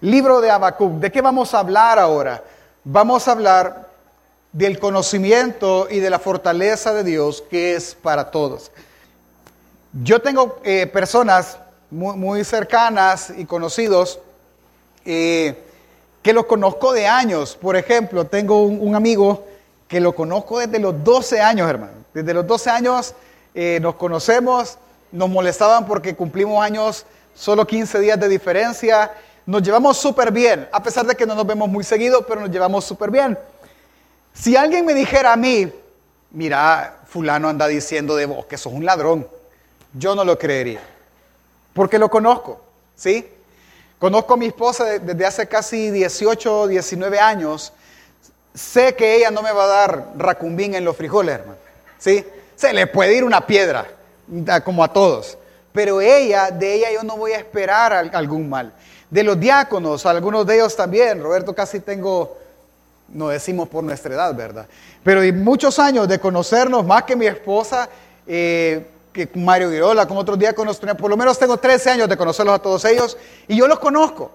Libro de Habacuc. ¿De qué vamos a hablar ahora? Vamos a hablar del conocimiento y de la fortaleza de Dios que es para todos. Yo tengo eh, personas muy, cercanas y conocidos eh, que los conozco de años. Por ejemplo, tengo un, amigo que lo conozco desde los 12 años, hermano. Desde los 12 años eh, nos conocemos, nos molestaban porque cumplimos años solo 15 días de diferencia nos llevamos súper bien, a pesar de que no nos vemos muy seguido, pero nos llevamos súper bien. Si alguien me dijera a mí, mira, fulano anda diciendo de vos que sos un ladrón, yo no lo creería, porque lo conozco, ¿sí? Conozco a mi esposa desde hace casi 18, 19 años. Sé que ella no me va a dar racumbín en los frijoles, hermano. ¿Sí? Se le puede ir una piedra, como a todos. Pero ella, de ella yo no voy a esperar algún mal de los diáconos, algunos de ellos también. Roberto casi tengo, no decimos por nuestra edad, ¿verdad? Pero hay muchos años de conocernos, más que mi esposa, eh, que Mario Guirola, con otros diáconos, por lo menos tengo 13 años de conocerlos a todos ellos y yo los conozco.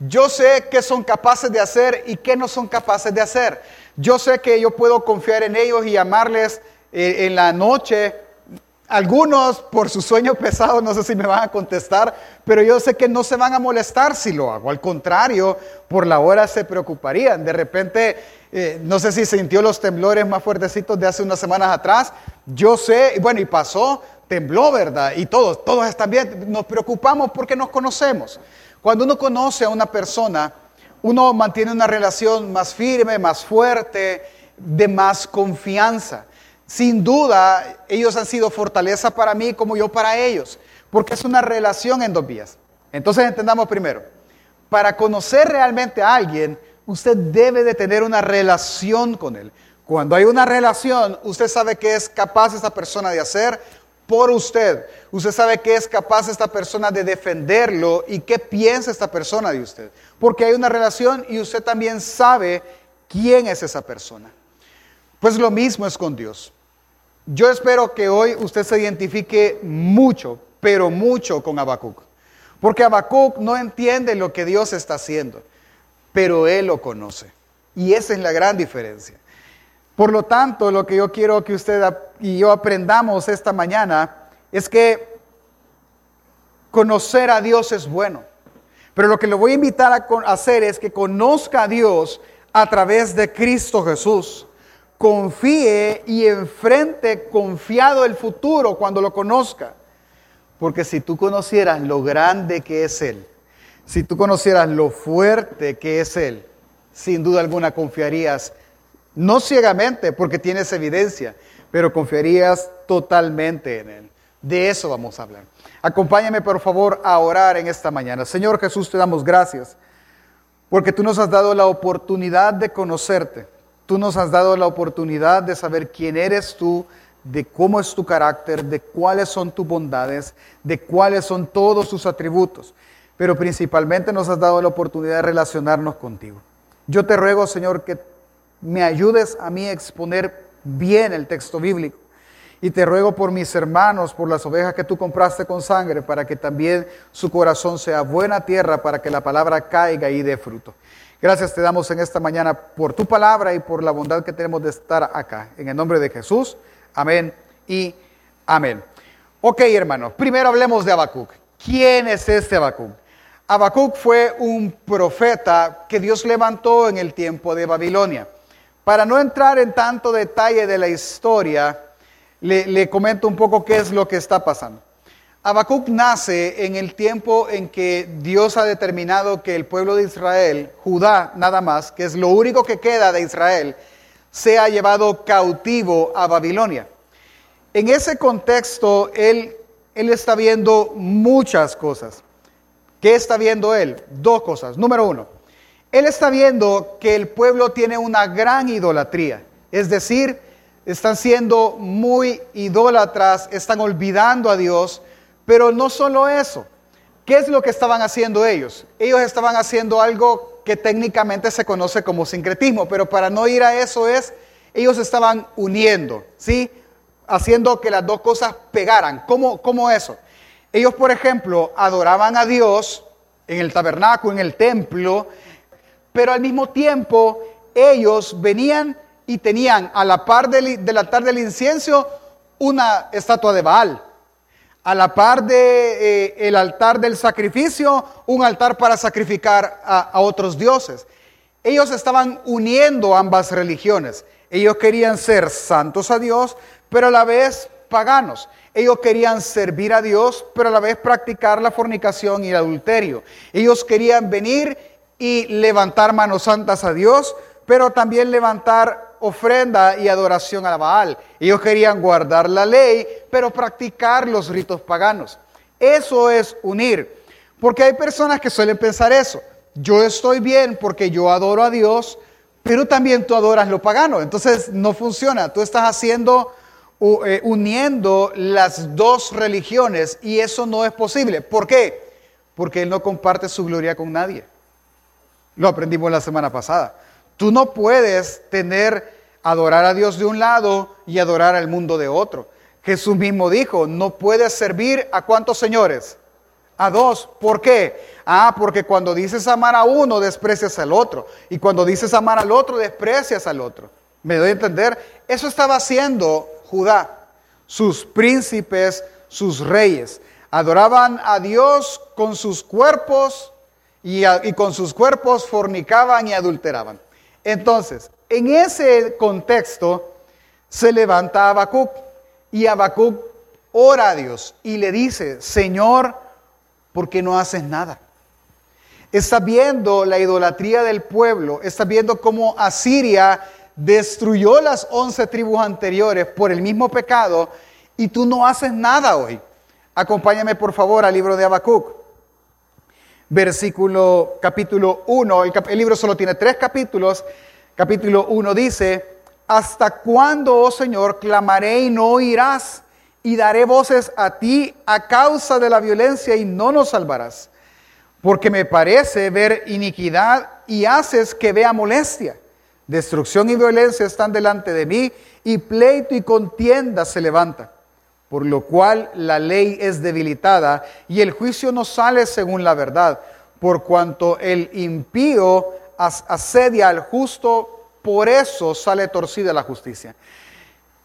Yo sé qué son capaces de hacer y qué no son capaces de hacer. Yo sé que yo puedo confiar en ellos y llamarles eh, en la noche algunos por su sueño pesado no sé si me van a contestar, pero yo sé que no se van a molestar si lo hago. Al contrario, por la hora se preocuparían. De repente, eh, no sé si sintió los temblores más fuertecitos de hace unas semanas atrás. Yo sé, bueno, y pasó, tembló, ¿verdad? Y todos, todos están bien. Nos preocupamos porque nos conocemos. Cuando uno conoce a una persona, uno mantiene una relación más firme, más fuerte, de más confianza. Sin duda, ellos han sido fortaleza para mí como yo para ellos, porque es una relación en dos vías. Entonces entendamos primero, para conocer realmente a alguien, usted debe de tener una relación con él. Cuando hay una relación, usted sabe qué es capaz esta persona de hacer por usted. Usted sabe qué es capaz esta persona de defenderlo y qué piensa esta persona de usted. Porque hay una relación y usted también sabe quién es esa persona. Pues lo mismo es con Dios. Yo espero que hoy usted se identifique mucho, pero mucho con Habacuc. Porque Habacuc no entiende lo que Dios está haciendo, pero él lo conoce. Y esa es la gran diferencia. Por lo tanto, lo que yo quiero que usted y yo aprendamos esta mañana es que conocer a Dios es bueno. Pero lo que le voy a invitar a hacer es que conozca a Dios a través de Cristo Jesús confíe y enfrente confiado el futuro cuando lo conozca. Porque si tú conocieras lo grande que es Él, si tú conocieras lo fuerte que es Él, sin duda alguna confiarías, no ciegamente porque tienes evidencia, pero confiarías totalmente en Él. De eso vamos a hablar. Acompáñame por favor a orar en esta mañana. Señor Jesús, te damos gracias porque tú nos has dado la oportunidad de conocerte. Tú nos has dado la oportunidad de saber quién eres tú, de cómo es tu carácter, de cuáles son tus bondades, de cuáles son todos tus atributos. Pero principalmente nos has dado la oportunidad de relacionarnos contigo. Yo te ruego, Señor, que me ayudes a mí a exponer bien el texto bíblico. Y te ruego por mis hermanos, por las ovejas que tú compraste con sangre, para que también su corazón sea buena tierra, para que la palabra caiga y dé fruto. Gracias te damos en esta mañana por tu palabra y por la bondad que tenemos de estar acá. En el nombre de Jesús, amén y amén. Ok, hermanos, primero hablemos de Habacuc. ¿Quién es este Habacuc? Habacuc fue un profeta que Dios levantó en el tiempo de Babilonia. Para no entrar en tanto detalle de la historia, le, le comento un poco qué es lo que está pasando. Habacuc nace en el tiempo en que Dios ha determinado que el pueblo de Israel, Judá nada más, que es lo único que queda de Israel, sea llevado cautivo a Babilonia. En ese contexto, él, él está viendo muchas cosas. ¿Qué está viendo él? Dos cosas. Número uno, él está viendo que el pueblo tiene una gran idolatría. Es decir, están siendo muy idólatras, están olvidando a Dios pero no solo eso. ¿Qué es lo que estaban haciendo ellos? Ellos estaban haciendo algo que técnicamente se conoce como sincretismo, pero para no ir a eso es, ellos estaban uniendo, ¿sí? Haciendo que las dos cosas pegaran. ¿Cómo, cómo eso? Ellos, por ejemplo, adoraban a Dios en el tabernáculo, en el templo, pero al mismo tiempo ellos venían y tenían a la par del, del altar del incienso una estatua de Baal. A la par de, eh, altar del sacrificio, un altar para sacrificar a, a otros dioses. Ellos estaban uniendo ambas religiones. Ellos querían ser santos a Dios, pero a la vez paganos. Ellos querían servir a Dios, pero a la vez practicar la fornicación y el adulterio. Ellos querían venir y levantar manos santas a Dios, pero también levantar ofrenda y adoración a Baal. Ellos querían guardar la ley, pero practicar los ritos paganos. Eso es unir. Porque hay personas que suelen pensar eso. Yo estoy bien porque yo adoro a Dios, pero también tú adoras lo pagano. Entonces no funciona. Tú estás haciendo, eh, uniendo las dos religiones y eso no es posible. ¿Por qué? Porque Él no comparte su gloria con nadie. Lo aprendimos la semana pasada. Tú no puedes tener adorar a Dios de un lado y adorar al mundo de otro. Jesús mismo dijo, no puedes servir a cuántos señores? A dos. ¿Por qué? Ah, porque cuando dices amar a uno, desprecias al otro. Y cuando dices amar al otro, desprecias al otro. ¿Me doy a entender? Eso estaba haciendo Judá, sus príncipes, sus reyes. Adoraban a Dios con sus cuerpos y, y con sus cuerpos fornicaban y adulteraban. Entonces, en ese contexto se levanta Habacuc y Habacuc ora a Dios y le dice, Señor, ¿por qué no haces nada? Está viendo la idolatría del pueblo, está viendo cómo Asiria destruyó las once tribus anteriores por el mismo pecado y tú no haces nada hoy. Acompáñame por favor al libro de Habacuc versículo capítulo 1, el, libro solo tiene tres capítulos, capítulo 1 dice, ¿hasta cuándo, oh Señor, clamaré y no oirás? Y daré voces a ti a causa de la violencia y no nos salvarás. Porque me parece ver iniquidad y haces que vea molestia. Destrucción y violencia están delante de mí y pleito y contienda se levanta por lo cual la ley es debilitada y el juicio no sale según la verdad, por cuanto el impío asedia al justo, por eso sale torcida la justicia.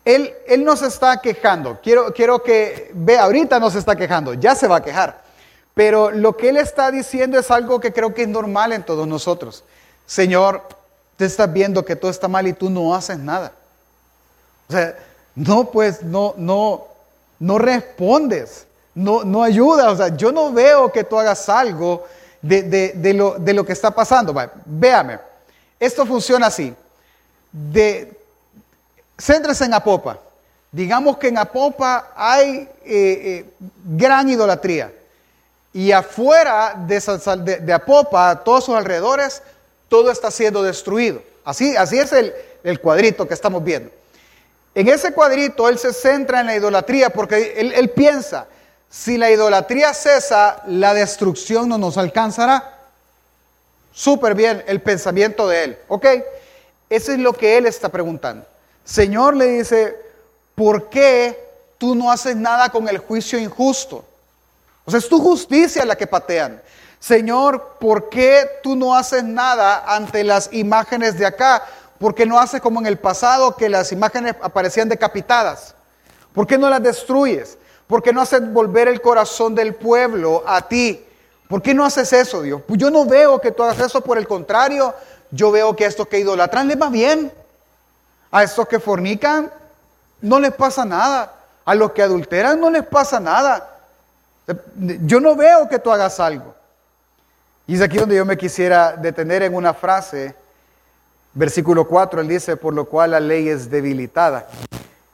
Él, él nos está quejando, quiero, quiero que vea, ahorita nos está quejando, ya se va a quejar, pero lo que él está diciendo es algo que creo que es normal en todos nosotros. Señor, te estás viendo que todo está mal y tú no haces nada. O sea, no, pues, no, no, no respondes, no, no ayudas. O sea, yo no veo que tú hagas algo de, lo, que está pasando. véame, esto funciona así. De, céntrese en Apopa. Digamos que en Apopa hay eh, eh, gran idolatría. Y afuera de, de, Apopa, todos sus alrededores, todo está siendo destruido. Así, así es el, el cuadrito que estamos viendo. En ese cuadrito él se centra en la idolatría porque él, piensa, si la idolatría cesa, la destrucción no nos alcanzará. Súper bien el pensamiento de él, ¿ok? Eso es lo que él está preguntando. Señor le dice, ¿por qué tú no haces nada con el juicio injusto? O sea, es tu justicia la que patean. Señor, ¿por qué tú no haces nada ante las imágenes de acá? ¿Por qué no haces como en el pasado que las imágenes aparecían decapitadas? ¿Por qué no las destruyes? ¿Por qué no haces volver el corazón del pueblo a ti? ¿Por qué no haces eso, Dios? Pues yo no veo que tú hagas eso, por el contrario, yo veo que a estos que idolatran les va bien. A estos que fornican no les pasa nada. A los que adulteran no les pasa nada. Yo no veo que tú hagas algo. Y es aquí donde yo me quisiera detener en una frase Versículo 4, él dice, por lo cual la ley es debilitada.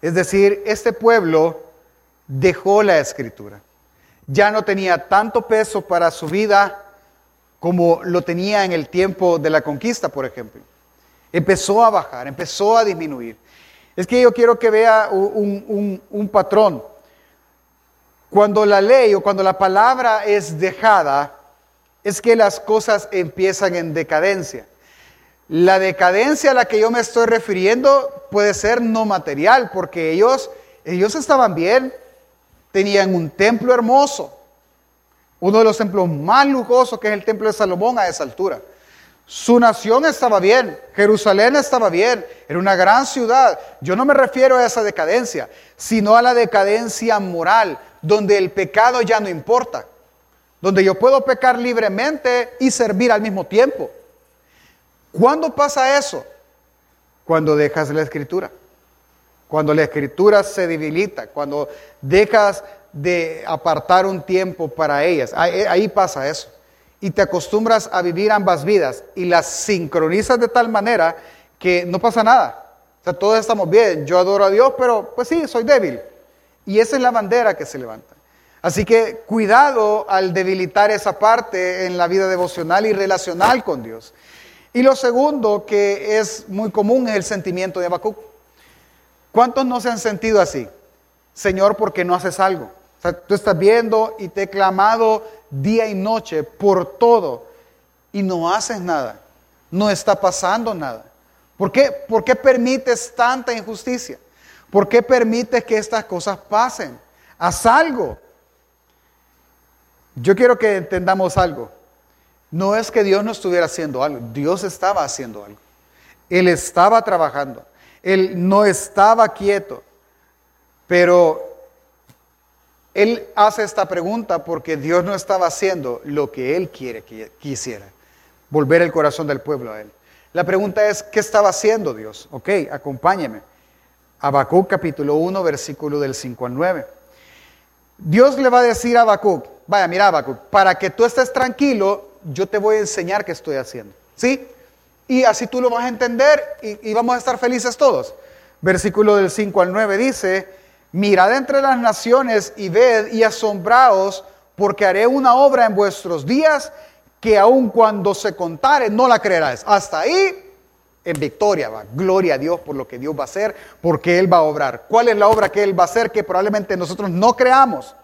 Es decir, este pueblo dejó la escritura. Ya no tenía tanto peso para su vida como lo tenía en el tiempo de la conquista, por ejemplo. Empezó a bajar, empezó a disminuir. Es que yo quiero que vea un, un patrón. Cuando la ley o cuando la palabra es dejada, es que las cosas empiezan en decadencia. La decadencia a la que yo me estoy refiriendo puede ser no material, porque ellos, ellos estaban bien, tenían un templo hermoso, Uno de los templos más lujosos que es el templo de Salomón a esa altura. Su nación estaba bien, Jerusalén estaba bien, era una gran ciudad. Yo no me refiero a esa decadencia, sino a la decadencia moral, donde el pecado ya no importa, donde yo puedo pecar libremente y servir al mismo tiempo. ¿Cuándo pasa eso? Cuando dejas la escritura, cuando la escritura se debilita, cuando dejas de apartar un tiempo para ellas. Ahí, pasa eso y te acostumbras a vivir ambas vidas y las sincronizas de tal manera que no pasa nada. O sea, todos estamos bien, yo adoro a Dios, pero pues sí, soy débil. Y esa es la bandera que se levanta. Así que cuidado al debilitar esa parte en la vida devocional y relacional con Dios. Y lo segundo que es muy común es el sentimiento de Habacuc. ¿Cuántos no se han sentido así? Señor, ¿por qué no haces algo? O sea, tú estás viendo y te he clamado día y noche por todo y no haces nada. No está pasando nada. ¿Por qué, ¿Por qué permites tanta injusticia? ¿Por qué permites que estas cosas pasen? Haz algo. Yo quiero que entendamos algo. No es que Dios no estuviera haciendo algo, Dios estaba haciendo algo. Él estaba trabajando, Él no estaba quieto, pero él hace esta pregunta porque Dios no estaba haciendo lo que Él quiere que quisiera, volver el corazón del pueblo a Él. La pregunta es, ¿qué estaba haciendo Dios? Ok, acompáñeme. Habacuc capítulo 1, versículo del 5 al 9. Dios le va a decir a Habacuc, vaya, mira Habacuc, para que tú estés tranquilo, yo te voy a enseñar qué estoy haciendo. ¿Sí? Y así tú lo vas a entender y, vamos a estar felices todos. Versículo del 5 al 9 dice, Mirad entre las naciones y ved y asombraos, porque haré una obra en vuestros días que aun cuando se contare no la creerás. Hasta ahí, en victoria va. Gloria a Dios por lo que Dios va a hacer, porque Él va a obrar. ¿Cuál es la obra que Él va a hacer que probablemente nosotros no creamos?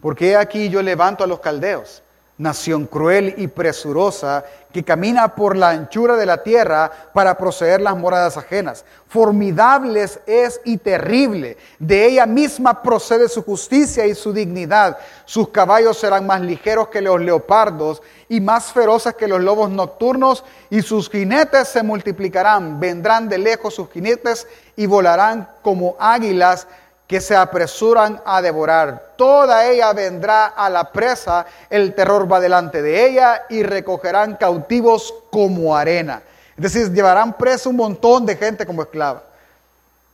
Porque aquí yo levanto a los caldeos nación cruel y presurosa que camina por la anchura de la tierra para proceder las moradas ajenas. Formidables es y terrible. De ella misma procede su justicia y su dignidad. Sus caballos serán más ligeros que los leopardos y más feroces que los lobos nocturnos y sus jinetes se multiplicarán. Vendrán de lejos sus jinetes y volarán como águilas que se apresuran a devorar. Toda ella vendrá a la presa, el terror va delante de ella y recogerán cautivos como arena. Es decir, llevarán preso un montón de gente como esclava.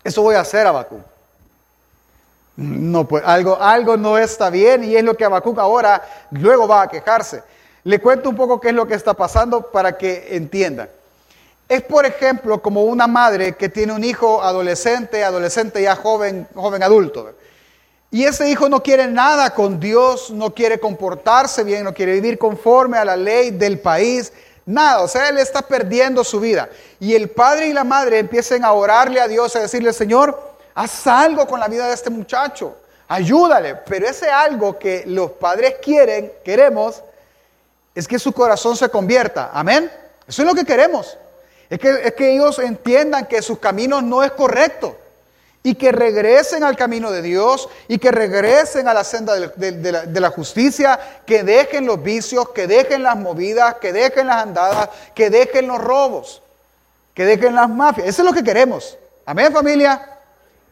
Eso voy a hacer, Habacuc. No, pues algo, algo no está bien y es lo que Habacuc ahora luego va a quejarse. Le cuento un poco qué es lo que está pasando para que entiendan. Es, por ejemplo, como una madre que tiene un hijo adolescente, adolescente ya joven, joven adulto. Y ese hijo no quiere nada con Dios, no quiere comportarse bien, no quiere vivir conforme a la ley del país, nada. O sea, él está perdiendo su vida. Y el padre y la madre empiezan a orarle a Dios, a decirle, Señor, haz algo con la vida de este muchacho, ayúdale. Pero ese algo que los padres quieren, queremos, es que su corazón se convierta. Amén. Eso es lo que queremos. Es que, ellos entiendan que sus caminos no es correcto y que regresen al camino de Dios y que regresen a la senda de, la, de, la, justicia, que dejen los vicios, que dejen las movidas, que dejen las andadas, que dejen los robos, que dejen las mafias. Eso es lo que queremos. Amén familia.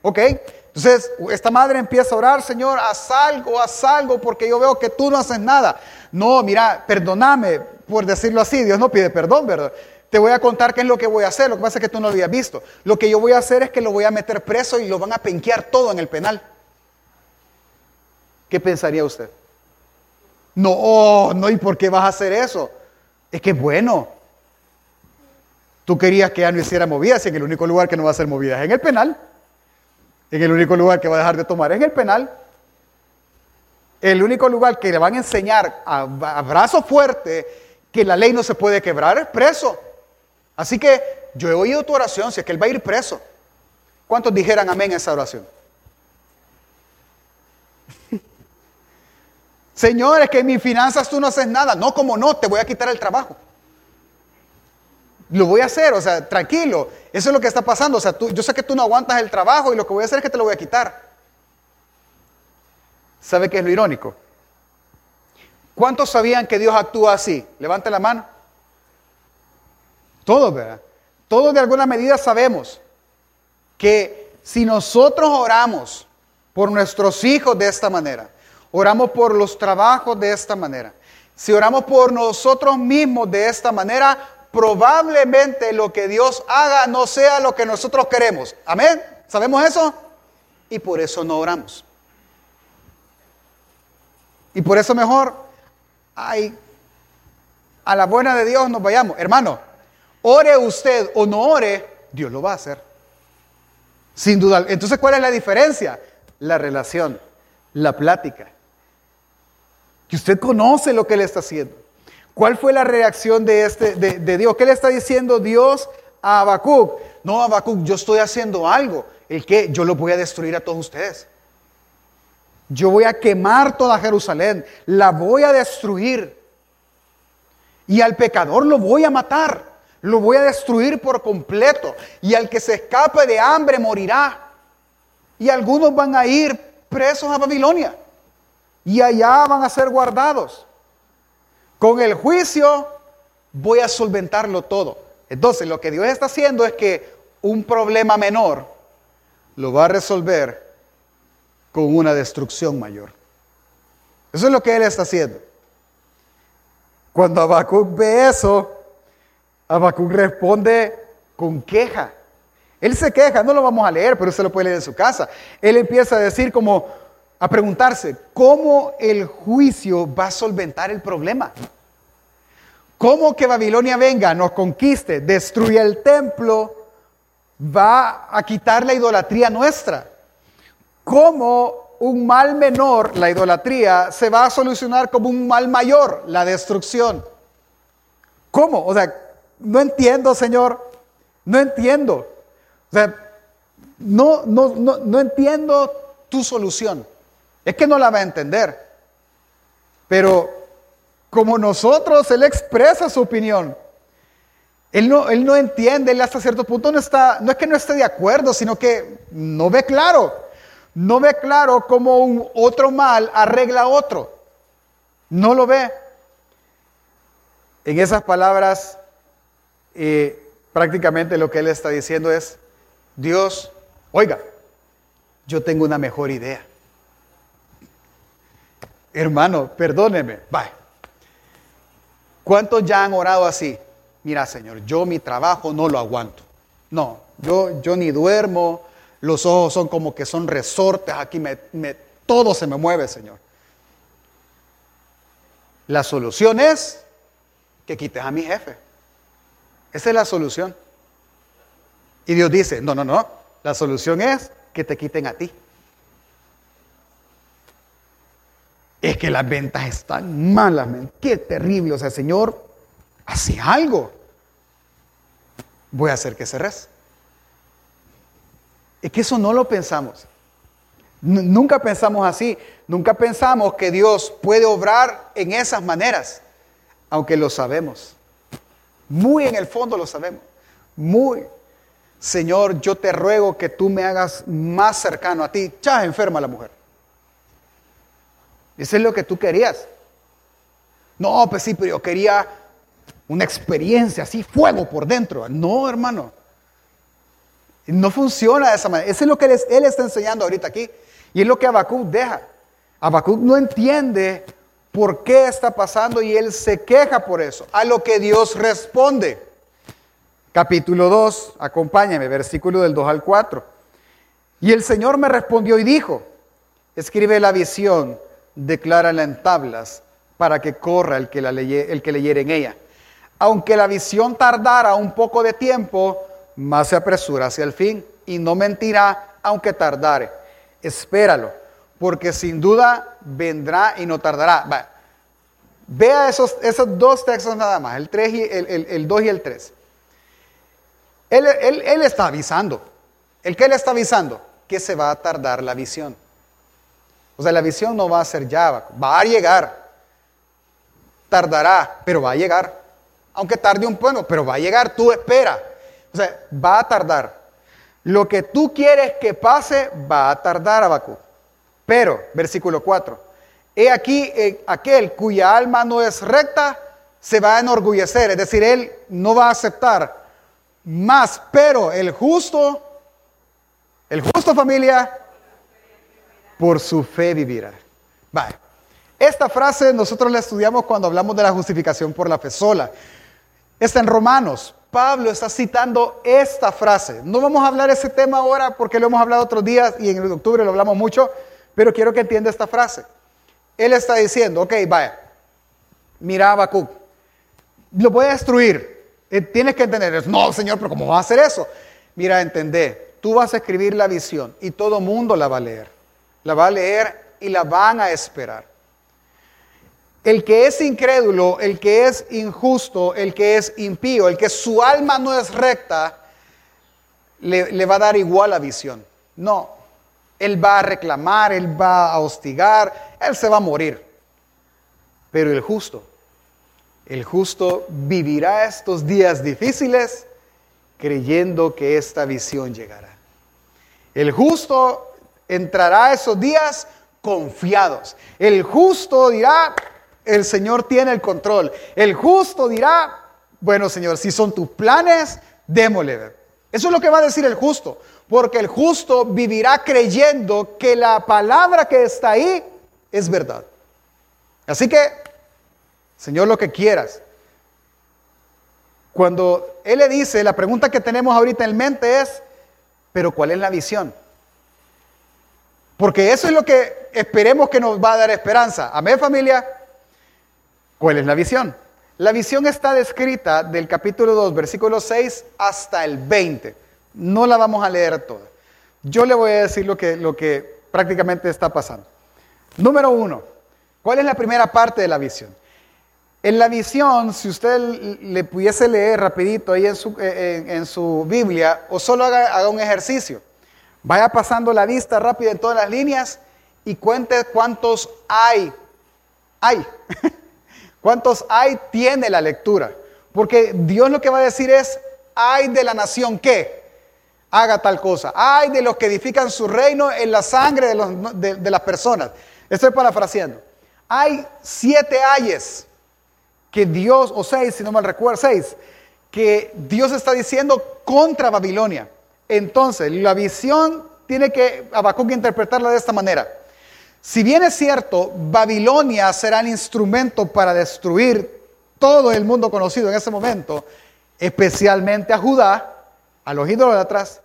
¿Ok? Entonces, esta madre empieza a orar, Señor, haz algo, haz algo, porque yo veo que tú no haces nada. No, mira, perdóname por decirlo así, Dios no pide perdón, ¿verdad? Te voy a contar qué es lo que voy a hacer. Lo que pasa es que tú no lo habías visto. Lo que yo voy a hacer es que lo voy a meter preso y lo van a penquear todo en el penal. ¿Qué pensaría usted? No, no, ¿y por qué vas a hacer eso? Es que bueno. Tú querías que ya no hiciera movidas y en el único lugar que no va a hacer movidas es en el penal. En el único lugar que va a dejar de tomar es en el penal. El único lugar que le van a enseñar a, a brazo fuerte que la ley no se puede quebrar es preso. Así que yo he oído tu oración, si es que él va a ir preso. ¿Cuántos dijeran amén a esa oración? Señores, que en mis finanzas tú no haces nada. No, como no, te voy a quitar el trabajo. Lo voy a hacer, o sea, tranquilo. Eso es lo que está pasando. O sea, tú, yo sé que tú no aguantas el trabajo y lo que voy a hacer es que te lo voy a quitar. ¿Sabe qué es lo irónico? ¿Cuántos sabían que Dios actúa así? Levante la mano. Todos, ¿verdad? Todos de alguna medida sabemos que si nosotros oramos por nuestros hijos de esta manera, oramos por los trabajos de esta manera, si oramos por nosotros mismos de esta manera, probablemente lo que Dios haga no sea lo que nosotros queremos. Amén. ¿Sabemos eso? Y por eso no oramos. Y por eso mejor, ay, a la buena de Dios nos vayamos. Hermano, ore usted o no ore, Dios lo va a hacer. Sin duda. Entonces, ¿cuál es la diferencia? La relación, la plática. Que usted conoce lo que Él está haciendo. ¿Cuál fue la reacción de, este, de, Dios? ¿Qué le está diciendo Dios a Habacuc? No, Habacuc, yo estoy haciendo algo. ¿El qué? Yo lo voy a destruir a todos ustedes. Yo voy a quemar toda Jerusalén. La voy a destruir. Y al pecador lo voy a matar. Lo voy a destruir por completo. Y al que se escape de hambre morirá. Y algunos van a ir presos a Babilonia. Y allá van a ser guardados. Con el juicio voy a solventarlo todo. Entonces lo que Dios está haciendo es que un problema menor lo va a resolver con una destrucción mayor. Eso es lo que Él está haciendo. Cuando Habacuc ve eso, Habacuc responde con queja. Él se queja, no lo vamos a leer, pero usted lo puede leer en su casa. Él empieza a decir como, a preguntarse, ¿cómo el juicio va a solventar el problema? ¿Cómo que Babilonia venga, nos conquiste, destruya el templo, va a quitar la idolatría nuestra? ¿Cómo un mal menor, la idolatría, se va a solucionar como un mal mayor, la destrucción? ¿Cómo? O sea, no entiendo, Señor. No entiendo. O sea, no, no, no, no entiendo tu solución. Es que no la va a entender. Pero como nosotros, Él expresa su opinión. Él no, él no entiende, él hasta cierto punto no está, no es que no esté de acuerdo, sino que no ve claro. No ve claro cómo un otro mal arregla otro. No lo ve. En esas palabras, eh, prácticamente lo que él está diciendo es, Dios, oiga, yo tengo una mejor idea. Hermano, perdóneme. Bye. ¿Cuántos ya han orado así? Mira, Señor, yo mi trabajo no lo aguanto. No, yo, yo ni duermo, los ojos son como que son resortes, aquí me, todo se me mueve, Señor. La solución es que quites a mi jefe. Esa es la solución. Y Dios dice, no, no, no, la solución es que te quiten a ti. es que las ventas están malas, qué terrible. O sea, Señor, hace algo. Voy a hacer que reza. Es que eso no lo pensamos. nunca pensamos así. Nunca pensamos que Dios puede obrar en esas maneras, aunque lo sabemos. Muy en el fondo lo sabemos. Muy. Señor, yo te ruego que tú me hagas más cercano a ti. Ya enferma la mujer. Eso es lo que tú querías. No, pues sí, pero yo quería una experiencia así, fuego por dentro. No, hermano. No funciona de esa manera. Eso es lo que él, está enseñando ahorita aquí. Y es lo que Habacuc deja. Habacuc no entiende por qué está pasando y él se queja por eso. A lo que Dios responde. Capítulo 2, acompáñame, versículo del 2 al 4. Y el Señor me respondió y dijo, escribe la visión declárala en tablas para que corra el que, la el que leyere en ella. Aunque la visión tardara un poco de tiempo, más se apresura hacia el fin y no mentirá aunque tardare. Espéralo, porque sin duda vendrá y no tardará. Vea esos, esos dos textos nada más, el, 3 y, el, el, 2 y el 3. Él, él, él está avisando. ¿El que él está avisando? Que se va a tardar la visión. O sea, la visión no va a ser ya, va a llegar. Tardará, pero va a llegar. Aunque tarde un poco, pero va a llegar, tú espera. O sea, va a tardar. Lo que tú quieres que pase va a tardar, Abacú. Pero, versículo 4, He aquí eh, aquel cuya alma no es recta se va a enorgullecer, es decir, él no va a aceptar más, pero el justo, el justo familia, por su fe vivirá. Vale. Esta frase nosotros la estudiamos cuando hablamos de la justificación por la fe sola. Está en Romanos. Pablo está citando esta frase. No vamos a hablar ese tema ahora porque lo hemos hablado otros días y en octubre lo hablamos mucho, pero quiero que entienda esta frase. Él está diciendo, ok, vaya, mira Habacuc, lo voy a destruir. Eh, tienes que entender, no, Señor, pero ¿cómo va a hacer eso? Mira, entendé, tú vas a escribir la visión y todo mundo la va a leer. La va a leer y la van a esperar. El que es incrédulo, el que es injusto, el que es impío, el que su alma no es recta, le, le va a dar igual la visión. No, él va a reclamar, él va a hostigar, él se va a morir. Pero el justo, el justo vivirá estos días difíciles creyendo que esta visión llegará. El justo entrará esos días confiados. El justo dirá, el Señor tiene el control. El justo dirá, bueno Señor, si son tus planes, démosle. Eso es lo que va a decir el justo, porque el justo vivirá creyendo que la palabra que está ahí es verdad. Así que, Señor, lo que quieras. Cuando Él le dice, la pregunta que tenemos ahorita en mente es, pero ¿cuál es la visión? Porque eso es lo que esperemos que nos va a dar esperanza. Amén familia. ¿Cuál es la visión? La visión está descrita del capítulo 2, versículo 6 hasta el 20. No la vamos a leer toda. Yo le voy a decir lo que, lo que prácticamente está pasando. Número uno, ¿cuál es la primera parte de la visión? En la visión, si usted le pudiese leer rapidito ahí en su, eh, en, su Biblia, o solo haga, haga un ejercicio, vaya pasando la vista rápida en todas las líneas y cuente cuántos hay. Hay. ¿Cuántos hay tiene la lectura? Porque Dios lo que va a decir es, hay de la nación que haga tal cosa. Hay de los que edifican su reino en la sangre de, las personas. Estoy parafraseando. Hay siete ayes que Dios, o seis, si no mal recuerdo, seis, que Dios está diciendo contra Babilonia. Entonces, la visión tiene que Habacuc interpretarla de esta manera. Si bien es cierto, Babilonia será el instrumento para destruir todo el mundo conocido en ese momento, especialmente a Judá, a los idólatras,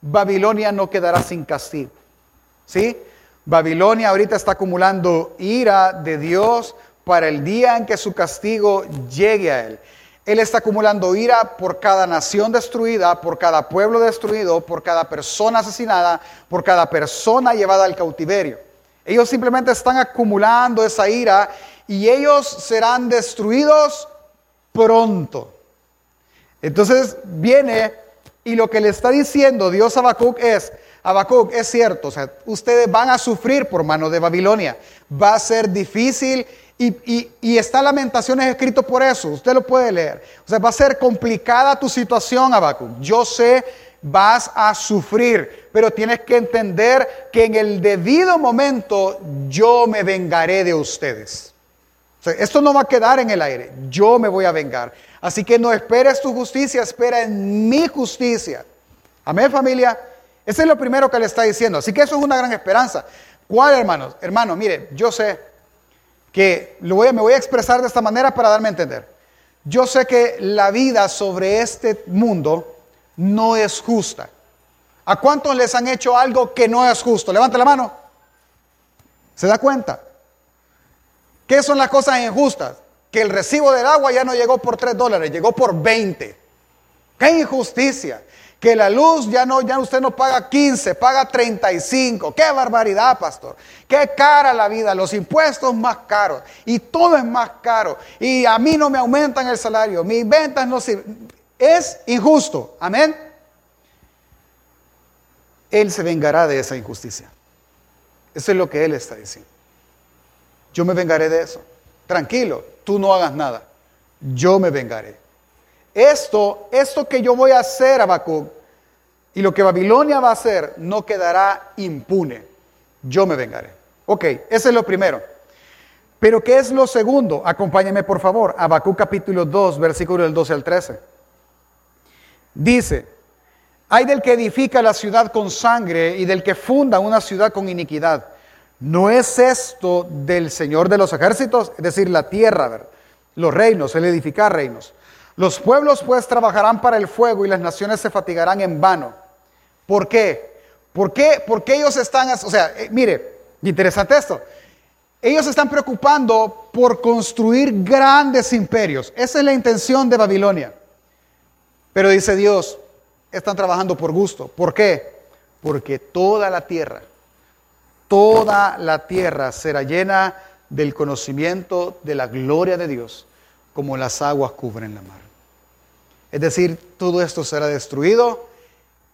Babilonia no quedará sin castigo. ¿Sí? Babilonia ahorita está acumulando ira de Dios para el día en que su castigo llegue a él. Él está acumulando ira por cada nación destruida, por cada pueblo destruido, por cada persona asesinada, por cada persona llevada al cautiverio. Ellos simplemente están acumulando esa ira y ellos serán destruidos pronto. Entonces viene y lo que le está diciendo Dios a Habacuc es, Habacuc, es cierto, o sea, ustedes van a sufrir por mano de Babilonia, va a ser difícil y, está Lamentaciones escrito por eso, usted lo puede leer. O sea, va a ser complicada tu situación, Habacuc. Yo sé, vas a sufrir, pero tienes que entender que en el debido momento yo me vengaré de ustedes. Esto no va a quedar en el aire, yo me voy a vengar. Así que no esperes tu justicia, espera en mi justicia. Amén, familia. Ese es lo primero que le está diciendo. Así que eso es una gran esperanza. ¿Cuál, hermanos? Hermano, mire, yo sé que lo voy me voy a expresar de esta manera para darme a entender. Yo sé que la vida sobre este mundo no es justa. ¿A cuántos les han hecho algo que no es justo? Levante la mano. ¿Se da cuenta? ¿Qué son las cosas injustas? Que el recibo del agua ya no llegó por 3 dólares, llegó por 20. ¡Qué injusticia! Que la luz ya no, ya usted no paga 15, paga 35. ¡Qué barbaridad, pastor! ¡Qué cara la vida! Los impuestos más caros. Y todo es más caro. Y a mí no me aumentan el salario. Mis ventas no sirven. Es injusto. Amén. Él se vengará de esa injusticia. Eso es lo que Él está diciendo. Yo me vengaré de eso. Tranquilo, tú no hagas nada. Yo me vengaré. Esto, esto que yo voy a hacer, Habacuc, y lo que Babilonia va a hacer, no quedará impune. Yo me vengaré. Ok, ese es lo primero. Pero ¿qué es lo segundo? Acompáñame por favor. Abacú capítulo 2, versículo del 12 al 13. Dice, hay del que edifica la ciudad con sangre y del que funda una ciudad con iniquidad. ¿No es esto del Señor de los ejércitos? Es decir, la tierra, los reinos, el edificar reinos. Los pueblos pues trabajarán para el fuego y las naciones se fatigarán en vano. ¿Por qué? ¿Por qué, Porque ellos están, o sea, eh, mire, interesante esto. Ellos están preocupando por construir grandes imperios. Esa es la intención de Babilonia. Pero dice Dios, están trabajando por gusto. ¿Por qué? Porque toda la tierra, toda la tierra será llena del conocimiento de la gloria de Dios, como las aguas cubren la mar. Es decir, todo esto será destruido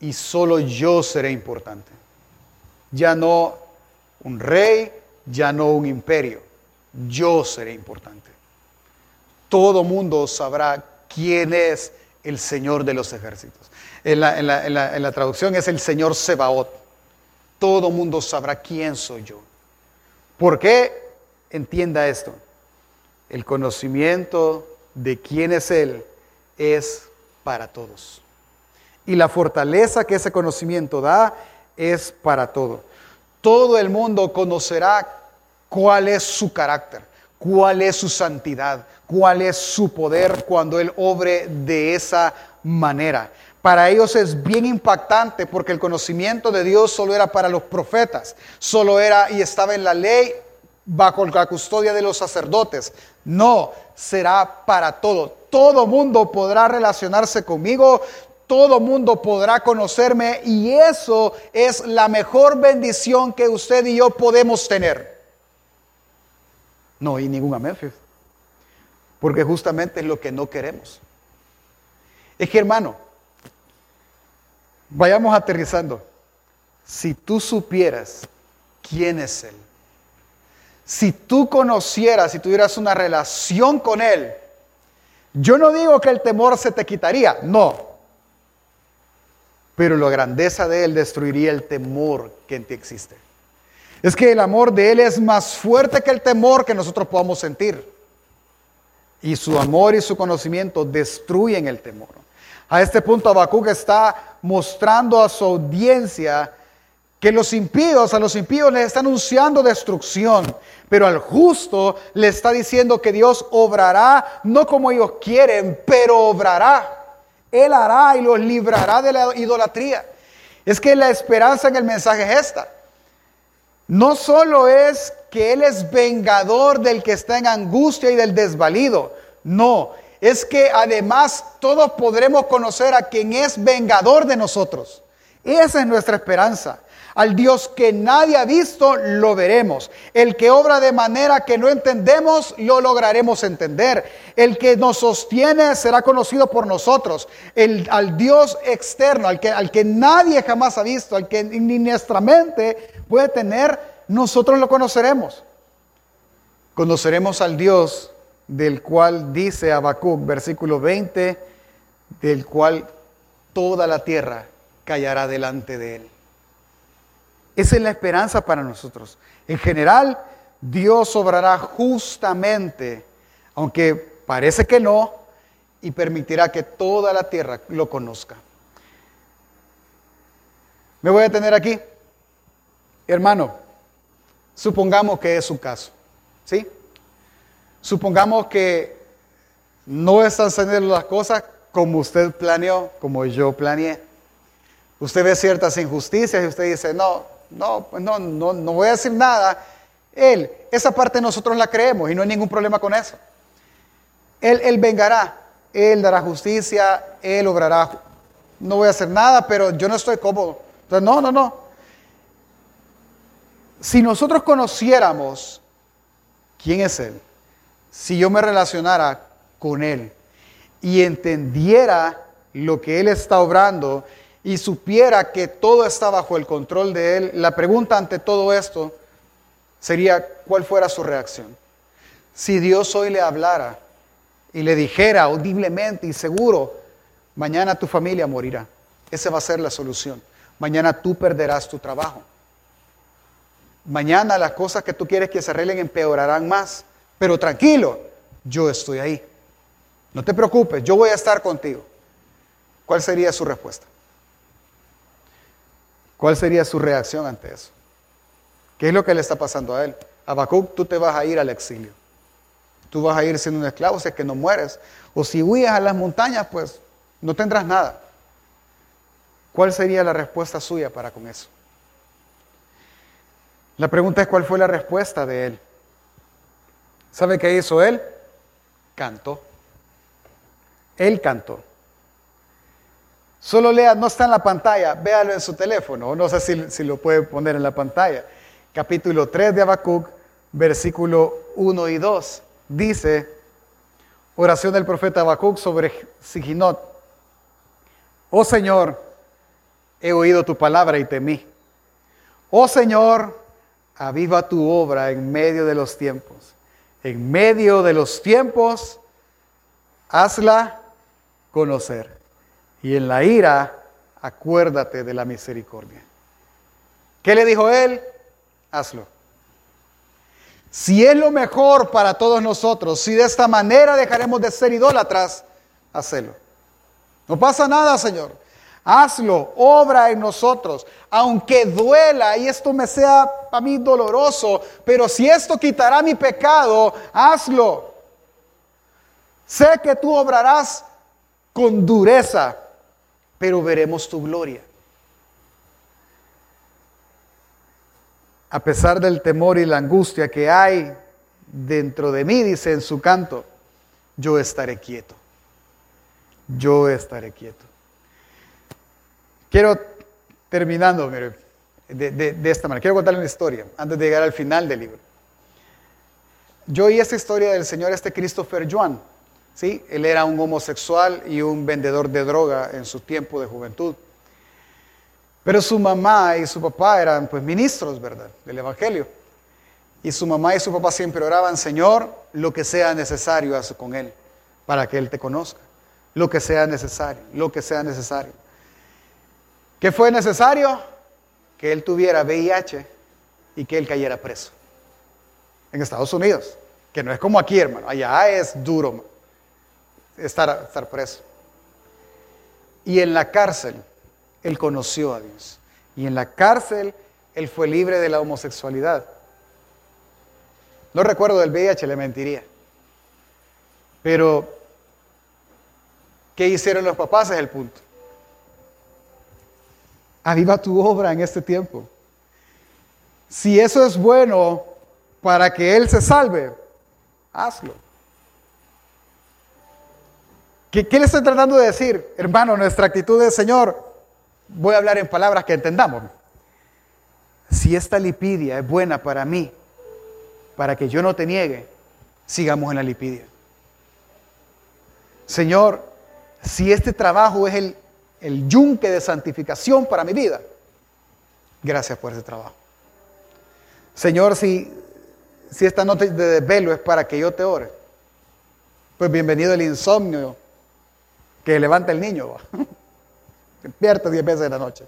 y solo yo seré importante. Ya no un rey, ya no un imperio, yo seré importante. Todo mundo sabrá quién es el Señor de los ejércitos. En la, traducción es el Señor Sebaot. Todo mundo sabrá quién soy yo. ¿Por qué? Entienda esto. El conocimiento de quién es Él es para todos. Y la fortaleza que ese conocimiento da es para todo. Todo el mundo conocerá cuál es su carácter, cuál es su santidad, cuál es su poder cuando Él obre de esa manera. Para ellos es bien impactante porque el conocimiento de Dios solo era para los profetas, solo era y estaba en la ley bajo la custodia de los sacerdotes. No, será para todo. Todo mundo podrá relacionarse conmigo, todo mundo podrá conocerme y eso es la mejor bendición que usted y yo podemos tener. No, y ningún amén, porque justamente es lo que no queremos. Es que hermano, vayamos aterrizando. Si tú supieras quién es Él, si tú conocieras, si tuvieras una relación con Él, yo no digo que el temor se te quitaría, no. Pero la grandeza de Él destruiría el temor que en ti existe. Es que el amor de Él es más fuerte que el temor que nosotros podamos sentir. Y su amor y su conocimiento destruyen el temor. A este punto Habacuc está mostrando a su audiencia que los impíos, a los impíos les está anunciando destrucción, pero al justo le está diciendo que Dios obrará, no como ellos quieren, pero obrará. Él hará y los librará de la idolatría. Es que la esperanza en el mensaje es esta. No solo es que Él es vengador del que está en angustia y del desvalido, no, es que además todos podremos conocer a quien es vengador de nosotros. Esa es nuestra esperanza. Al Dios que nadie ha visto, lo veremos. El que obra de manera que no entendemos, lo lograremos entender. El que nos sostiene será conocido por nosotros. El, al Dios externo, al que, al que nadie jamás ha visto, al que ni nuestra mente puede tener, nosotros lo conoceremos. Conoceremos al Dios del cual dice Habacuc, versículo 20, del cual toda la tierra callará delante de él. Esa es la esperanza para nosotros. En general, Dios obrará justamente, aunque parece que no, y permitirá que toda la tierra lo conozca. Me voy a tener aquí. Hermano, supongamos que es su caso. ¿Sí? Supongamos que no están saliendo las cosas como usted planeó, como yo planeé. Usted ve ciertas injusticias y usted dice, no, no, pues no, no, no voy a decir nada. Él, esa parte nosotros la creemos y no hay ningún problema con eso. Él, él vengará, Él dará justicia, Él obrará. No voy a hacer nada, pero yo no estoy cómodo. Entonces, no, no, no. Si nosotros conociéramos quién es Él, si yo me relacionara con Él y entendiera lo que Él está obrando y supiera que todo está bajo el control de Él, la pregunta ante todo esto sería cuál fuera su reacción. Si Dios hoy le hablara y le dijera audiblemente y seguro, mañana tu familia morirá. Esa va a ser la solución. Mañana tú perderás tu trabajo. Mañana las cosas que tú quieres que se arreglen empeorarán más. Pero tranquilo, yo estoy ahí. No te preocupes, yo voy a estar contigo. ¿Cuál sería su respuesta? ¿Cuál sería su reacción ante eso? ¿Qué es lo que le está pasando a él? Habacuc, tú te vas a ir al exilio. Tú vas a ir siendo un esclavo si es que no mueres. O si huyes a las montañas, pues no tendrás nada. ¿Cuál sería la respuesta suya para con eso? La pregunta es cuál fue la respuesta de él. ¿Sabe qué hizo él? Cantó. Él cantó. Solo lea, no está en la pantalla, véalo en su teléfono, no sé si, si lo puede poner en la pantalla. Capítulo 3 de Habacuc, versículo 1 y 2. Dice, oración del profeta Habacuc sobre Siginot. Oh Señor, he oído tu palabra y temí. Oh Señor, aviva tu obra en medio de los tiempos. En medio de los tiempos, hazla conocer. Y en la ira, acuérdate de la misericordia. ¿Qué le dijo él? Hazlo. Si es lo mejor para todos nosotros, si de esta manera dejaremos de ser idólatras, hazlo. No pasa nada, Señor. Hazlo, obra en nosotros, aunque duela y esto me sea para mí doloroso, pero si esto quitará mi pecado, hazlo. Sé que tú obrarás con dureza, pero veremos tu gloria. A pesar del temor y la angustia que hay dentro de mí, dice en su canto, yo estaré quieto. Yo estaré quieto. Quiero, terminando de, esta manera, quiero contarle una historia antes de llegar al final del libro. Yo oí esta historia del señor este Christopher Joan. ¿Sí? Él era un homosexual y un vendedor de droga en su tiempo de juventud. Pero su mamá y su papá eran pues ministros, ¿verdad? Del Evangelio. Y su mamá y su papá siempre oraban, Señor, lo que sea necesario haz con él, para que él te conozca. Lo que sea necesario, lo que sea necesario. ¿Qué fue necesario? Que él tuviera VIH y que él cayera preso. En Estados Unidos, que no es como aquí, hermano. Allá es duro estar, estar preso. Y en la cárcel, él conoció a Dios. Y en la cárcel, él fue libre de la homosexualidad. No recuerdo del VIH, le mentiría. Pero, ¿qué hicieron los papás? Es el punto. Aviva tu obra en este tiempo. Si eso es bueno para que Él se salve, hazlo. ¿Qué, le estoy tratando de decir? Hermano, nuestra actitud es, Señor, voy a hablar en palabras que entendamos. Si esta lipidia es buena para mí, para que yo no te niegue, sigamos en la lipidia. Señor, si este trabajo es el el yunque de santificación para mi vida. Gracias por ese trabajo. Señor, si, si esta noche de desvelo es para que yo te ore, pues bienvenido el insomnio que levanta el niño. Despierta diez veces en la noche.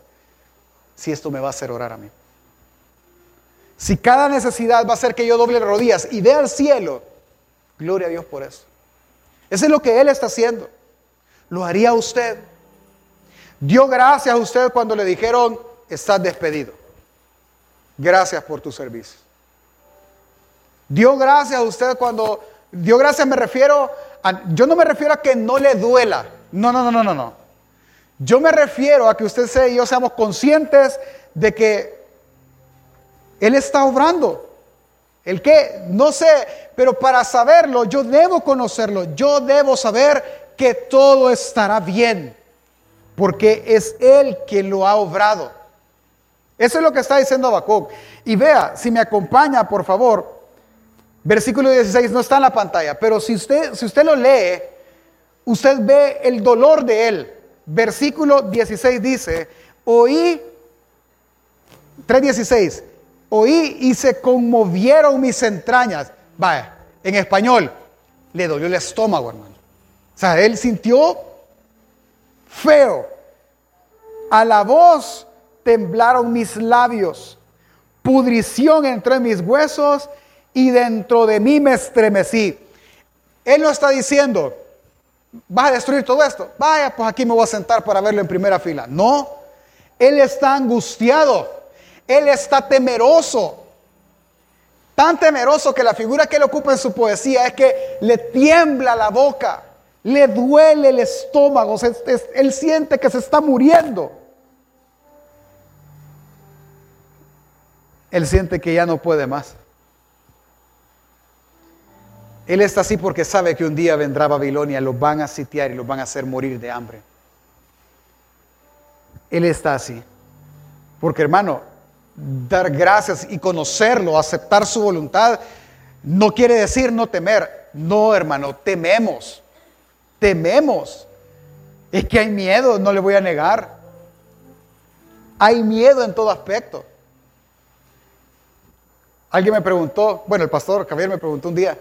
Si esto me va a hacer orar a mí. Si cada necesidad va a hacer que yo doble rodillas y vea al cielo, gloria a Dios por eso. Eso es lo que Él está haciendo. ¿Lo haría usted? Dio gracias a usted cuando le dijeron, estás despedido. Gracias por tu servicio. Dio gracias a usted cuando, dio gracias me refiero, a, yo no me refiero a que no le duela. No, no, no, no, no, no. Yo me refiero a que usted y yo seamos conscientes de que Él está obrando. ¿El qué? No sé, pero para saberlo yo debo conocerlo, yo debo saber que todo estará bien porque es Él quien lo ha obrado. Eso es lo que está diciendo Habacuc. Y vea, si me acompaña, por favor, versículo 16 no está en la pantalla, pero si usted, si usted lo lee, usted ve el dolor de Él. Versículo 16 dice, oí, 3.16, oí y se conmovieron mis entrañas. Vaya, en español, le dolió el estómago, hermano. O sea, él sintió feo. A la voz temblaron mis labios, pudrición entró en mis huesos y dentro de mí me estremecí. Él no está diciendo, vas a destruir todo esto. Vaya, pues aquí me voy a sentar para verlo en primera fila. No, él está angustiado. Él está temeroso. Tan temeroso que la figura que él ocupa en su poesía es que le tiembla la boca, le duele el estómago, él siente que se está muriendo. Él siente que ya no puede más. Él está así porque sabe que un día vendrá Babilonia, los van a sitiar y los van a hacer morir de hambre. Él está así. Porque hermano, dar gracias y conocerlo, aceptar su voluntad, no quiere decir no temer. No, hermano, tememos. Tememos. Es que hay miedo, no le voy a negar. Hay miedo en todo aspecto. Alguien me preguntó, bueno, el pastor Javier me preguntó un día,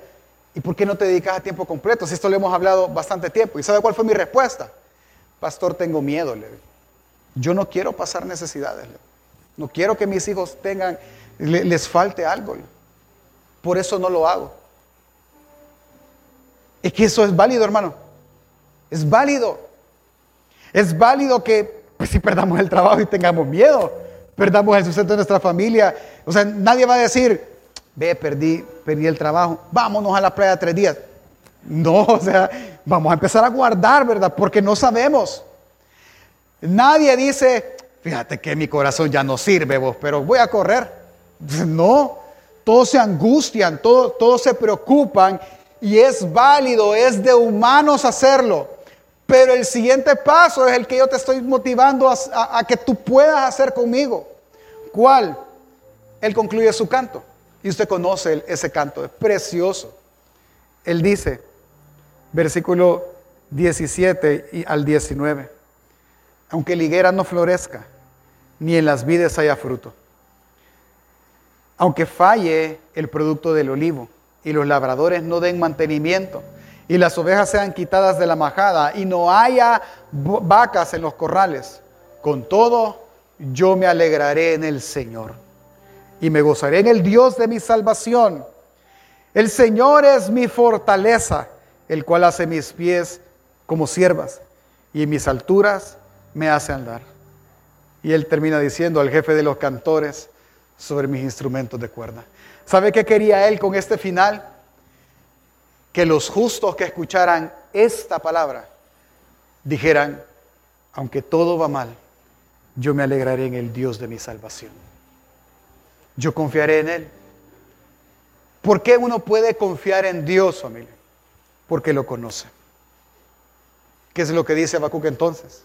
¿y por qué no te dedicas a tiempo completo? Si esto lo hemos hablado bastante tiempo. ¿Y sabe cuál fue mi respuesta? Pastor, tengo miedo, le Yo no quiero pasar necesidades. No quiero que mis hijos tengan, les falte algo. Por eso no lo hago. Es que eso es válido, hermano. Es válido. Es válido que pues, si perdamos el trabajo y tengamos miedo, perdamos el sustento de nuestra familia. O sea, nadie va a decir, ve, perdí, perdí el trabajo, vámonos a la playa tres días. No, o sea, vamos a empezar a guardar, ¿verdad? Porque no sabemos. Nadie dice, fíjate que mi corazón ya no sirve vos, pero voy a correr. No, todos se angustian, todos, se preocupan y es válido, es de humanos hacerlo. Pero el siguiente paso es el que yo te estoy motivando a, a, que tú puedas hacer conmigo. ¿Cuál? Él concluye su canto. Y usted conoce ese canto, es precioso. Él dice, versículo 17 y al 19, aunque la higuera no florezca, ni en las vides haya fruto. Aunque falle el producto del olivo y los labradores no den mantenimiento y las ovejas sean quitadas de la majada y no haya vacas en los corrales, con todo yo me alegraré en el Señor y me gozaré en el Dios de mi salvación. El Señor es mi fortaleza, el cual hace mis pies como siervas y en mis alturas me hace andar. Y él termina diciendo al jefe de los cantores sobre mis instrumentos de cuerda. ¿Sabe qué quería él con este final? Que los justos que escucharan esta palabra dijeran, aunque todo va mal, yo me alegraré en el Dios de mi salvación. Yo confiaré en Él. ¿Por qué uno puede confiar en Dios, familia? Porque lo conoce. ¿Qué es lo que dice Habacuc entonces?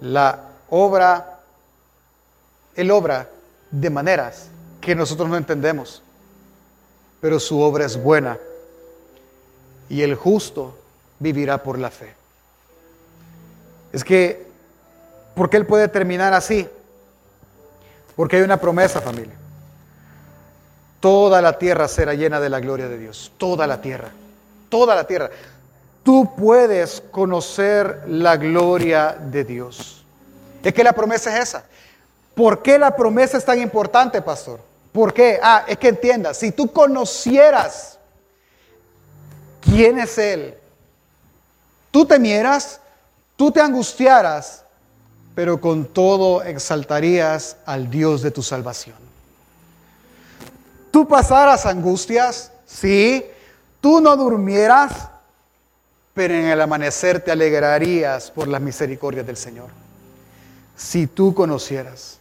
La obra, Él obra de maneras que nosotros no entendemos, pero su obra es buena y el justo vivirá por la fe. Es que, ¿por qué Él puede terminar así? Porque hay una promesa, familia. Toda la tierra será llena de la gloria de Dios. Toda la tierra. Toda la tierra. Tú puedes conocer la gloria de Dios. Es que la promesa es esa. ¿Por qué la promesa es tan importante, pastor? ¿Por qué? Ah, es que entiendas, si tú conocieras quién es Él, tú temieras, tú te angustiaras, pero con todo exaltarías al Dios de tu salvación. Tú pasaras angustias, sí, tú no durmieras, pero en el amanecer te alegrarías por las misericordias del Señor si tú conocieras.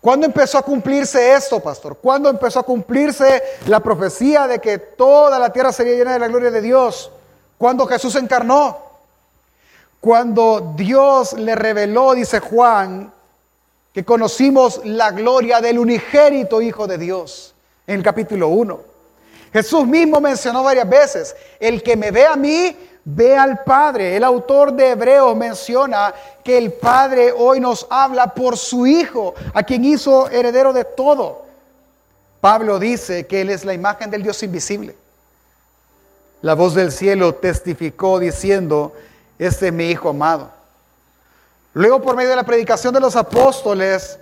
¿Cuándo empezó a cumplirse esto, pastor? ¿Cuándo empezó a cumplirse la profecía de que toda la tierra sería llena de la gloria de Dios? Cuando Jesús encarnó. Cuando Dios le reveló, dice Juan, que conocimos la gloria del unigénito Hijo de Dios en el capítulo 1. Jesús mismo mencionó varias veces, el que me ve a mí, ve al Padre. El autor de Hebreos menciona que el Padre hoy nos habla por su Hijo, a quien hizo heredero de todo. Pablo dice que Él es la imagen del Dios invisible. La voz del cielo testificó diciendo, este es mi Hijo amado. Luego por medio de la predicación de los apóstoles,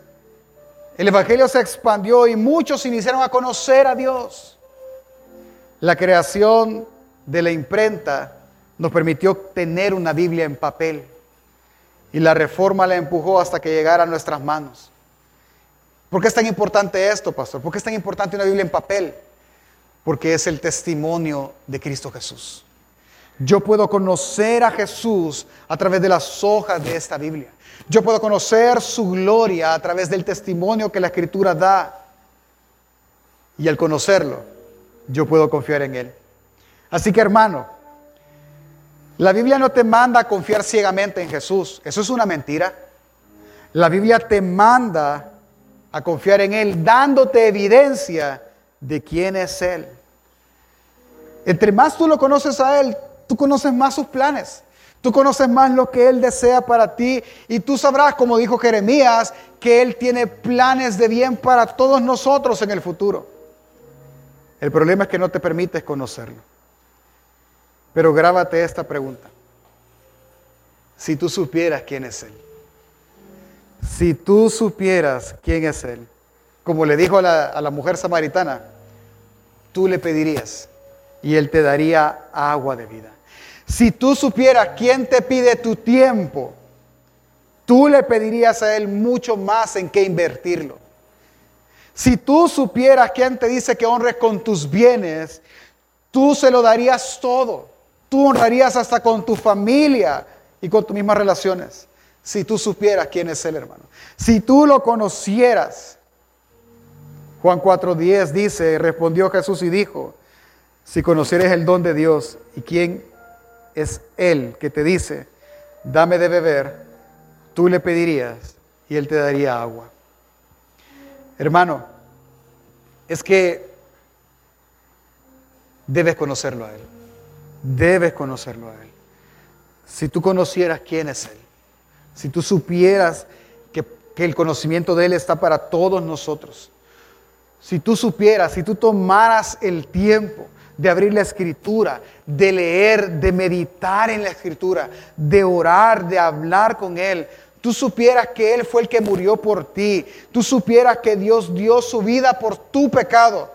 el Evangelio se expandió y muchos iniciaron a conocer a Dios. La creación de la imprenta nos permitió tener una Biblia en papel y la reforma la empujó hasta que llegara a nuestras manos. ¿Por qué es tan importante esto, pastor? ¿Por qué es tan importante una Biblia en papel? Porque es el testimonio de Cristo Jesús. Yo puedo conocer a Jesús a través de las hojas de esta Biblia. Yo puedo conocer su gloria a través del testimonio que la Escritura da. Y al conocerlo, yo puedo confiar en Él. Así que hermano, la Biblia no te manda a confiar ciegamente en Jesús. Eso es una mentira. La Biblia te manda a confiar en Él, dándote evidencia de quién es Él. Entre más tú lo conoces a Él, tú conoces más sus planes. Tú conoces más lo que Él desea para ti y tú sabrás, como dijo Jeremías, que Él tiene planes de bien para todos nosotros en el futuro. El problema es que no te permites conocerlo. Pero grábate esta pregunta. Si tú supieras quién es Él. Si tú supieras quién es Él. Como le dijo a la, a la mujer samaritana, tú le pedirías y Él te daría agua de vida. Si tú supieras quién te pide tu tiempo, tú le pedirías a Él mucho más en qué invertirlo. Si tú supieras quién te dice que honres con tus bienes, tú se lo darías todo. Tú honrarías hasta con tu familia y con tus mismas relaciones. Si tú supieras quién es Él, hermano. Si tú lo conocieras. Juan 4:10 dice, respondió Jesús y dijo, si conocieres el don de Dios y quién es Él que te dice, dame de beber, tú le pedirías y Él te daría agua. Hermano, es que debes conocerlo a Él. Debes conocerlo a Él. Si tú conocieras quién es Él, si tú supieras que, que el conocimiento de Él está para todos nosotros, si tú supieras, si tú tomaras el tiempo de abrir la escritura, de leer, de meditar en la escritura, de orar, de hablar con Él. Tú supieras que Él fue el que murió por ti. Tú supieras que Dios dio su vida por tu pecado.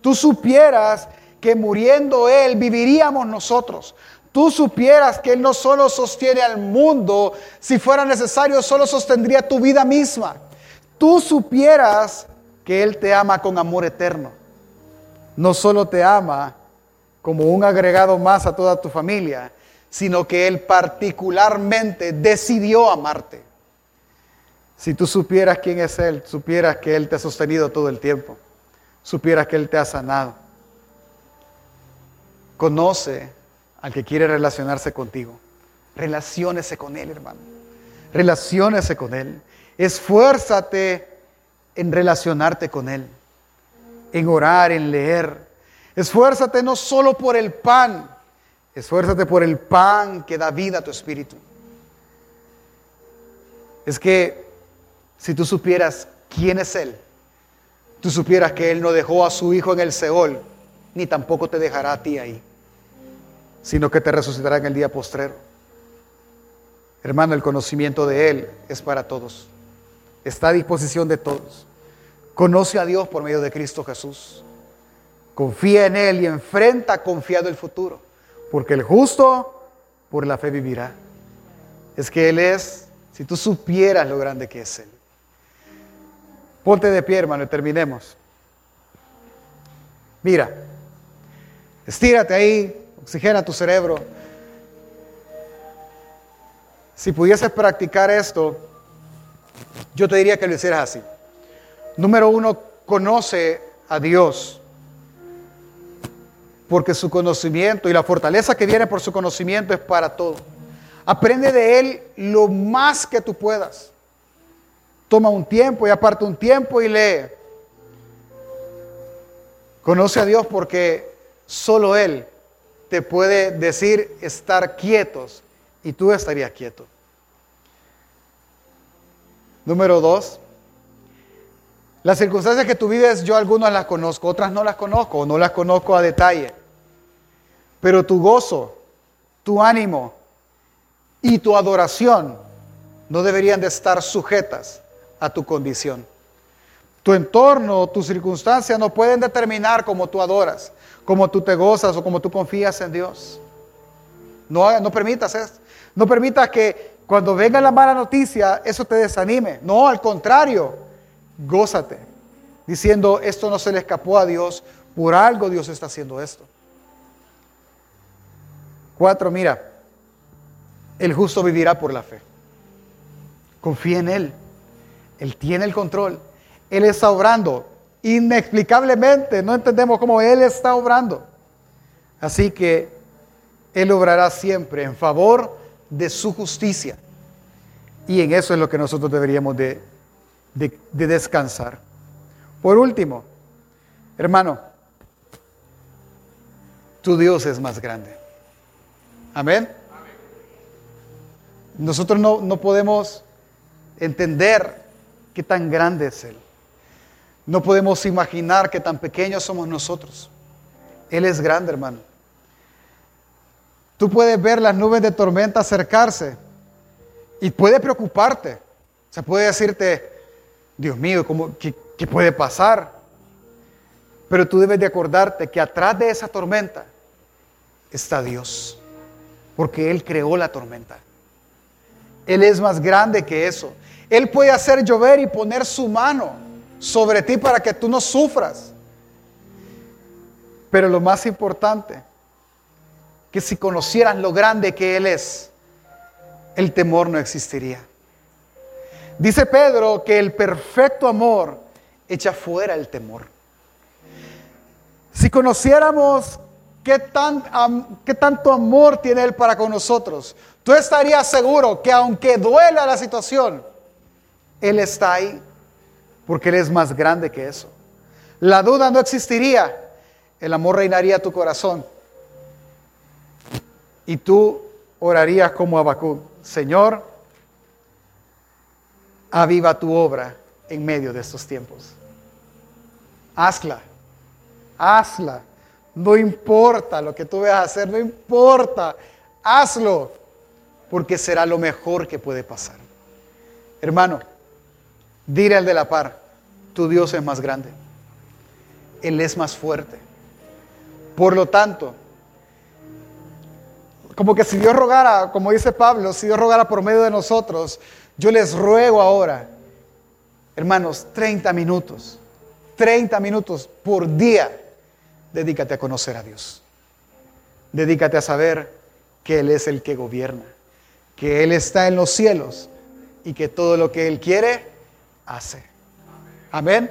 Tú supieras que muriendo Él viviríamos nosotros. Tú supieras que Él no solo sostiene al mundo, si fuera necesario, solo sostendría tu vida misma. Tú supieras que Él te ama con amor eterno no solo te ama como un agregado más a toda tu familia, sino que Él particularmente decidió amarte. Si tú supieras quién es Él, supieras que Él te ha sostenido todo el tiempo, supieras que Él te ha sanado. Conoce al que quiere relacionarse contigo. Relaciónese con Él, hermano. Relaciónese con Él. Esfuérzate en relacionarte con Él en orar, en leer. Esfuérzate no solo por el pan, esfuérzate por el pan que da vida a tu espíritu. Es que si tú supieras quién es Él, tú supieras que Él no dejó a su Hijo en el Seol, ni tampoco te dejará a ti ahí, sino que te resucitará en el día postrero. Hermano, el conocimiento de Él es para todos, está a disposición de todos. Conoce a Dios por medio de Cristo Jesús. Confía en Él y enfrenta confiado el futuro. Porque el justo por la fe vivirá. Es que Él es, si tú supieras lo grande que es Él. Ponte de pie, hermano, y terminemos. Mira, estírate ahí, oxigena tu cerebro. Si pudieses practicar esto, yo te diría que lo hicieras así. Número uno, conoce a Dios. Porque su conocimiento y la fortaleza que viene por su conocimiento es para todo. Aprende de Él lo más que tú puedas. Toma un tiempo y aparte un tiempo y lee. Conoce a Dios porque solo Él te puede decir estar quietos y tú estarías quieto. Número dos, las circunstancias que tú vives, yo algunas las conozco, otras no las conozco, o no las conozco a detalle. Pero tu gozo, tu ánimo y tu adoración no deberían de estar sujetas a tu condición. Tu entorno, tus circunstancias no pueden determinar cómo tú adoras, cómo tú te gozas o cómo tú confías en Dios. No, permitas esto. No permitas que cuando venga la mala noticia eso te desanime. No, al contrario, gózate diciendo esto no se le escapó a Dios, por algo Dios está haciendo esto. Cuatro, mira, el justo vivirá por la fe. Confía en Él. Él tiene el control. Él está obrando inexplicablemente. No entendemos cómo Él está obrando. Así que Él obrará siempre en favor de su justicia. Y en eso es lo que nosotros deberíamos de, de, descansar. Por último, hermano, tu Dios es más grande. Amén. Nosotros no, no podemos entender qué tan grande es Él. No podemos imaginar qué tan pequeños somos nosotros. Él es grande, hermano. Tú puedes ver las nubes de tormenta acercarse y puede preocuparte. O sea, puede decirte, Dios mío, ¿cómo, qué, qué puede pasar? Pero tú debes de acordarte que atrás de esa tormenta está Dios, porque Él creó la tormenta. Él es más grande que eso. Él puede hacer llover y poner su mano sobre ti para que tú no sufras. Pero lo más importante, que si conocieras lo grande que Él es, el temor no existiría. Dice Pedro que el perfecto amor echa fuera el temor. Si conociéramos qué, tan, qué tanto amor tiene Él para con nosotros, tú estarías seguro que aunque duela la situación, Él está ahí, porque Él es más grande que eso. La duda no existiría, el amor reinaría tu corazón. Y tú orarías como Abacú, Señor, aviva tu obra en medio de estos tiempos. Hazla, hazla. No importa lo que tú veas hacer, no importa, hazlo, porque será lo mejor que puede pasar. Hermano, dile al de la par, tu Dios es más grande, Él es más fuerte. Por lo tanto, como que si Dios rogara, como dice Pablo, si Dios rogara por medio de nosotros, yo les ruego ahora, hermanos, 30 minutos, 30 minutos por día dedícate a conocer a Dios. Dedícate a saber que Él es el que gobierna, que Él está en los cielos y que todo lo que Él quiere, hace. Amén.